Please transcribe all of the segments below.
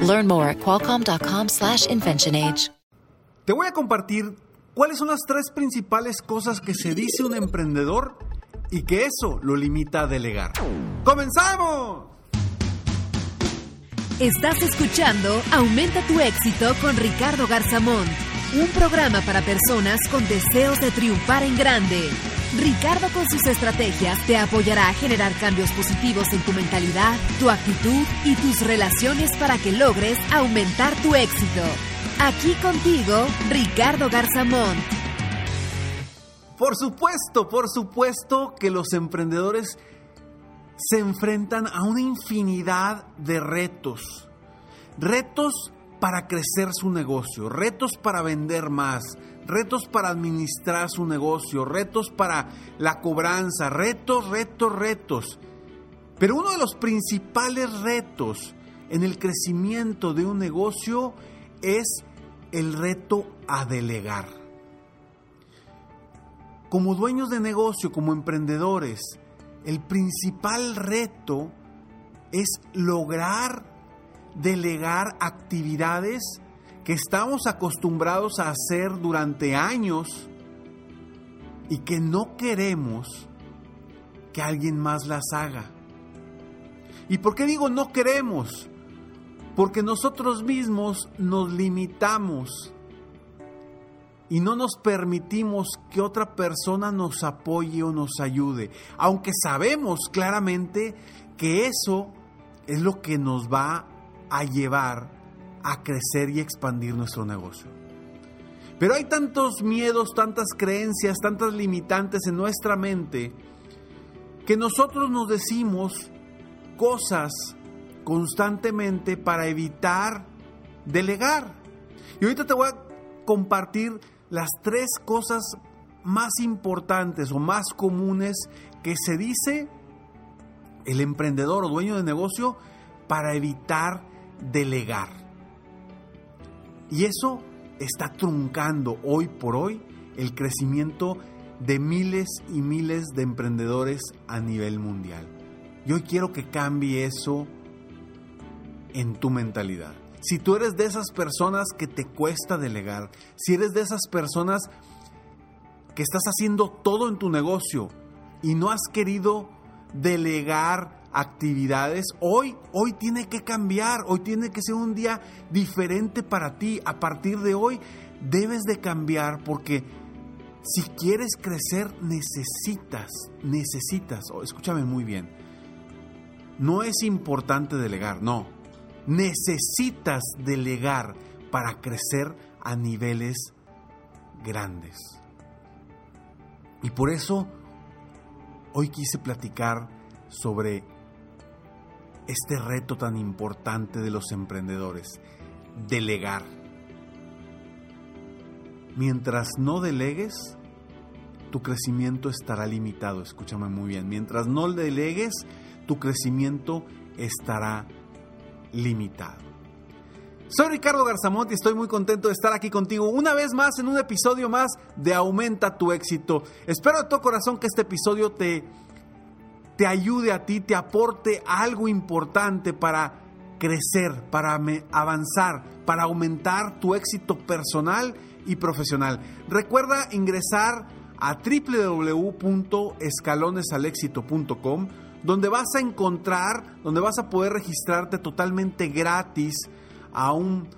Learn more at qualcomm.com/inventionage. Te voy a compartir cuáles son las tres principales cosas que se dice un emprendedor y que eso lo limita a delegar. ¡Comenzamos! Estás escuchando Aumenta tu éxito con Ricardo Garzamón, un programa para personas con deseos de triunfar en grande. Ricardo con sus estrategias te apoyará a generar cambios positivos en tu mentalidad, tu actitud y tus relaciones para que logres aumentar tu éxito. Aquí contigo, Ricardo Garzamón. Por supuesto, por supuesto que los emprendedores se enfrentan a una infinidad de retos. Retos para crecer su negocio, retos para vender más, retos para administrar su negocio, retos para la cobranza, retos, retos, retos. Pero uno de los principales retos en el crecimiento de un negocio es el reto a delegar. Como dueños de negocio, como emprendedores, el principal reto es lograr delegar actividades que estamos acostumbrados a hacer durante años y que no queremos que alguien más las haga. ¿Y por qué digo no queremos? Porque nosotros mismos nos limitamos y no nos permitimos que otra persona nos apoye o nos ayude, aunque sabemos claramente que eso es lo que nos va a llevar a crecer y expandir nuestro negocio. Pero hay tantos miedos, tantas creencias, tantas limitantes en nuestra mente que nosotros nos decimos cosas constantemente para evitar delegar. Y ahorita te voy a compartir las tres cosas más importantes o más comunes que se dice el emprendedor o dueño de negocio para evitar delegar. Y eso está truncando hoy por hoy el crecimiento de miles y miles de emprendedores a nivel mundial. Y hoy quiero que cambie eso en tu mentalidad. Si tú eres de esas personas que te cuesta delegar, si eres de esas personas que estás haciendo todo en tu negocio y no has querido delegar actividades, hoy hoy tiene que cambiar, hoy tiene que ser un día diferente para ti. A partir de hoy debes de cambiar porque si quieres crecer necesitas, necesitas, oh, escúchame muy bien. No es importante delegar, no necesitas delegar para crecer a niveles grandes. Y por eso hoy quise platicar sobre este reto tan importante de los emprendedores, delegar. Mientras no delegues, tu crecimiento estará limitado, escúchame muy bien. Mientras no delegues, tu crecimiento estará limitado. Soy Ricardo Garzamont y estoy muy contento de estar aquí contigo una vez más en un episodio más de Aumenta tu éxito. Espero de todo corazón que este episodio te, te ayude a ti, te aporte algo importante para crecer, para avanzar, para aumentar tu éxito personal y profesional. Recuerda ingresar a www.escalonesalexito.com donde vas a encontrar, donde vas a poder registrarte totalmente gratis a, un,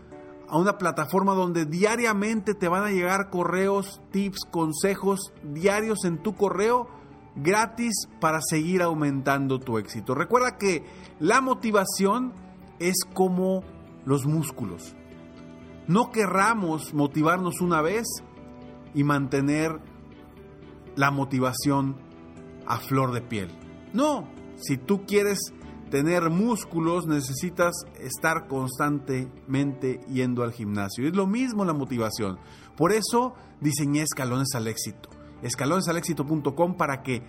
a una plataforma donde diariamente te van a llegar correos, tips, consejos diarios en tu correo gratis para seguir aumentando tu éxito. Recuerda que la motivación es como los músculos. No querramos motivarnos una vez y mantener la motivación a flor de piel. No, si tú quieres tener músculos necesitas estar constantemente yendo al gimnasio. Es lo mismo la motivación. Por eso diseñé escalones al éxito. Escalonesalexito.com para que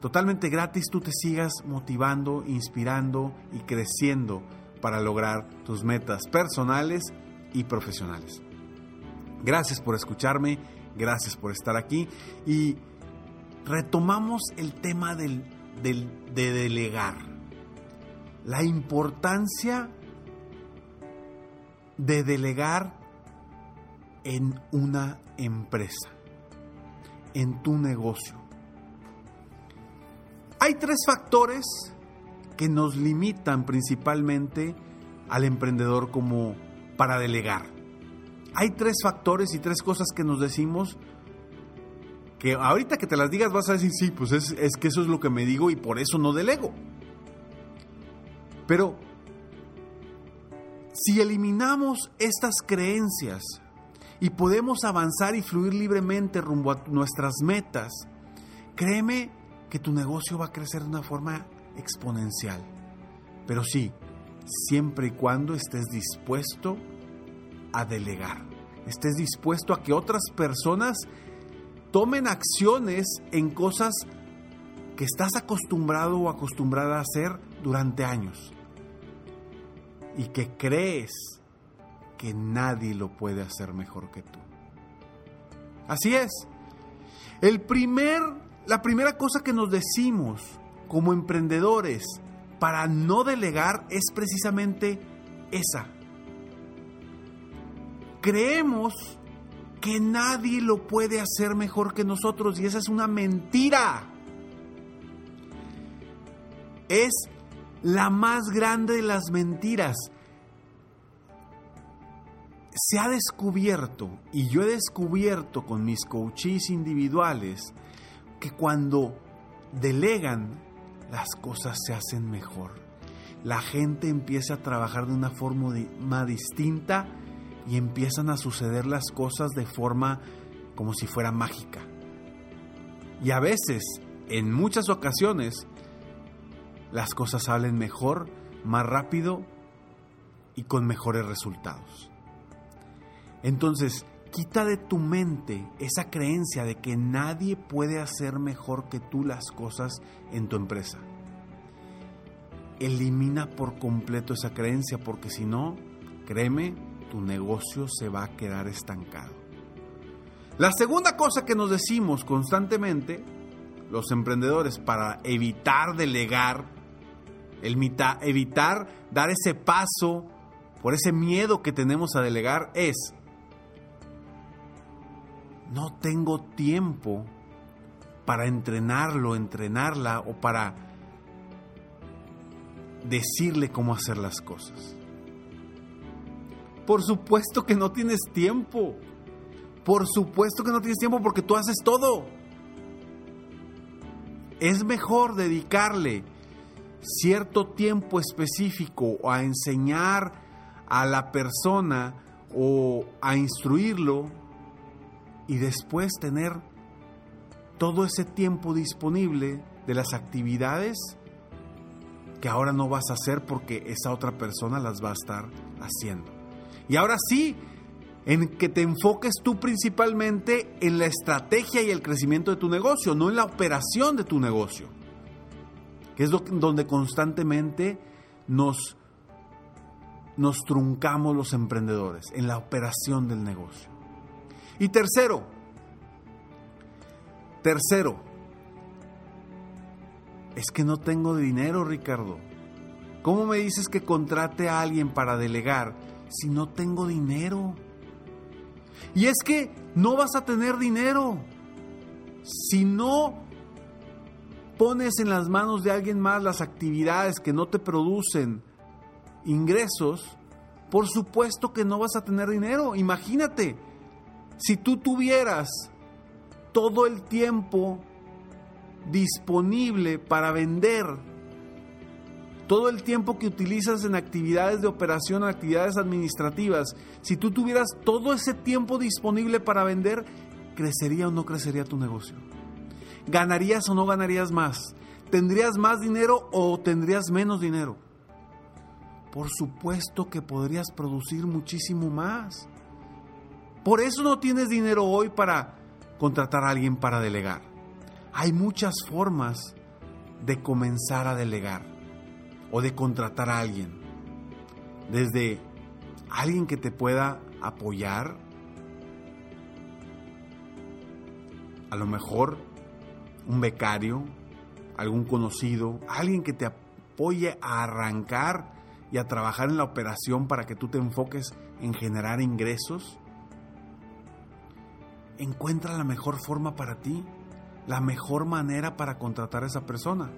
totalmente gratis tú te sigas motivando, inspirando y creciendo para lograr tus metas personales y profesionales. Gracias por escucharme, gracias por estar aquí y retomamos el tema del, de delegar. La importancia de delegar en una empresa, en tu negocio. Hay tres factores que nos limitan principalmente al emprendedor como para delegar. Hay tres factores y tres cosas que nos decimos que ahorita que te las digas vas a decir, sí, pues es, es que eso es lo que me digo y por eso no delego. Pero si eliminamos estas creencias y podemos avanzar y fluir libremente rumbo a nuestras metas, créeme que tu negocio va a crecer de una forma exponencial. Pero sí, siempre y cuando estés dispuesto a delegar, estés dispuesto a que otras personas tomen acciones en cosas que estás acostumbrado o acostumbrada a hacer durante años y que crees que nadie lo puede hacer mejor que tú. Así es. El primer, la primera cosa que nos decimos como emprendedores para no delegar es precisamente esa. Creemos que nadie lo puede hacer mejor que nosotros y esa es una mentira. Es la más grande de las mentiras. Se ha descubierto, y yo he descubierto con mis coaches individuales, que cuando delegan, las cosas se hacen mejor. La gente empieza a trabajar de una forma más distinta y empiezan a suceder las cosas de forma como si fuera mágica. Y a veces, en muchas ocasiones, las cosas salen mejor, más rápido y con mejores resultados. Entonces, quita de tu mente esa creencia de que nadie puede hacer mejor que tú las cosas en tu empresa. Elimina por completo esa creencia porque si no, créeme, tu negocio se va a quedar estancado. La segunda cosa que nos decimos constantemente, los emprendedores, para evitar delegar, evitar dar ese paso por ese miedo que tenemos a delegar, es, no tengo tiempo para entrenarlo, entrenarla o para decirle cómo hacer las cosas. Por supuesto que no tienes tiempo. Por supuesto que no tienes tiempo porque tú haces todo. Es mejor dedicarle cierto tiempo específico a enseñar a la persona o a instruirlo y después tener todo ese tiempo disponible de las actividades que ahora no vas a hacer porque esa otra persona las va a estar haciendo. Y ahora sí, en que te enfoques tú principalmente en la estrategia y el crecimiento de tu negocio, no en la operación de tu negocio, que es donde constantemente nos, nos truncamos los emprendedores, en la operación del negocio. Y tercero, tercero, es que no tengo dinero, Ricardo. ¿Cómo me dices que contrate a alguien para delegar si no tengo dinero? Y es que no vas a tener dinero si no pones en las manos de alguien más las actividades que no te producen ingresos, por supuesto que no vas a tener dinero. Imagínate, si tú tuvieras todo el tiempo disponible para vender todo el tiempo que utilizas en actividades de operación, actividades administrativas, si tú tuvieras todo ese tiempo disponible para vender, ¿crecería o no crecería tu negocio? ¿Ganarías o no ganarías más? ¿tendrías más dinero o tendrías menos dinero? Por supuesto que podrías producir muchísimo más. Por eso no tienes dinero hoy para contratar a alguien para delegar. Hay muchas formas de comenzar a delegar o de contratar a alguien. Desde alguien que te pueda apoyar, a lo mejor un becario, algún conocido, alguien que te apoye a arrancar y a trabajar en la operación para que tú te enfoques en generar ingresos. Encuentra la mejor forma para ti, la mejor manera para contratar a esa persona.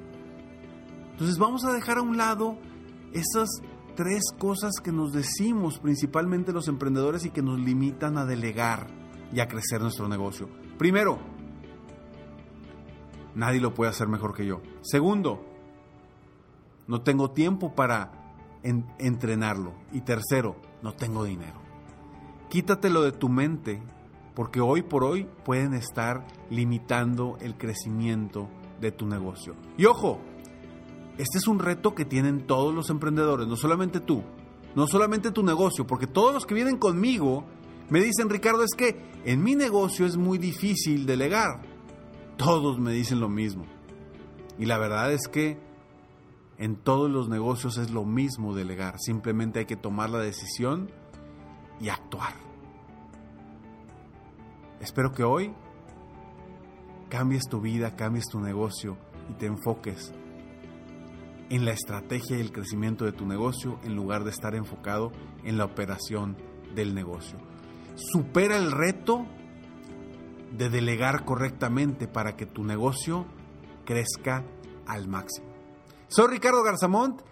Entonces vamos a dejar a un lado esas tres cosas que nos decimos principalmente los emprendedores y que nos limitan a delegar y a crecer nuestro negocio. Primero, nadie lo puede hacer mejor que yo. Segundo, no tengo tiempo para entrenarlo. Y tercero, no tengo dinero. Quítatelo de tu mente porque hoy por hoy pueden estar limitando el crecimiento de tu negocio. Y ojo, este es un reto que tienen todos los emprendedores, no solamente tú, no solamente tu negocio, porque todos los que vienen conmigo me dicen, Ricardo, es que en mi negocio es muy difícil delegar. Todos me dicen lo mismo. Y la verdad es que en todos los negocios es lo mismo delegar, simplemente hay que tomar la decisión y actuar. Espero que hoy cambies tu vida, cambies tu negocio y te enfoques en la estrategia y el crecimiento de tu negocio en lugar de estar enfocado en la operación del negocio. Supera el reto de delegar correctamente para que tu negocio crezca al máximo. Soy Ricardo Garzamont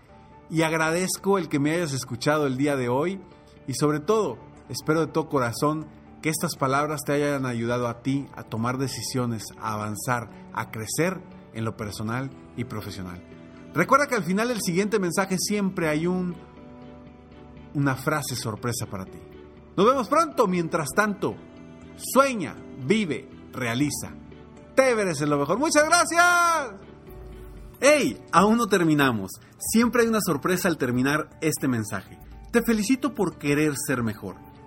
y agradezco el que me hayas escuchado el día de hoy y sobre todo espero de todo corazón que estas palabras te hayan ayudado a ti a tomar decisiones, a avanzar, a crecer en lo personal y profesional. Recuerda que al final del siguiente mensaje siempre hay un una frase sorpresa para ti. Nos vemos pronto, mientras tanto, sueña, vive, realiza. Te mereces lo mejor. Muchas gracias. ¡Hey! Aún no terminamos. Siempre hay una sorpresa al terminar este mensaje. Te felicito por querer ser mejor.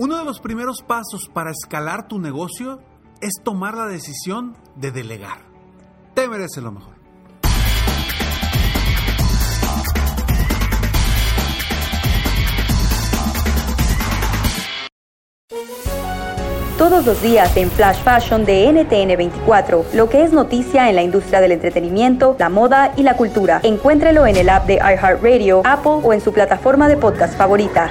Uno de los primeros pasos para escalar tu negocio es tomar la decisión de delegar. Te mereces lo mejor. Todos los días en Flash Fashion de NTN 24, lo que es noticia en la industria del entretenimiento, la moda y la cultura. Encuéntrelo en el app de iHeartRadio, Apple o en su plataforma de podcast favorita.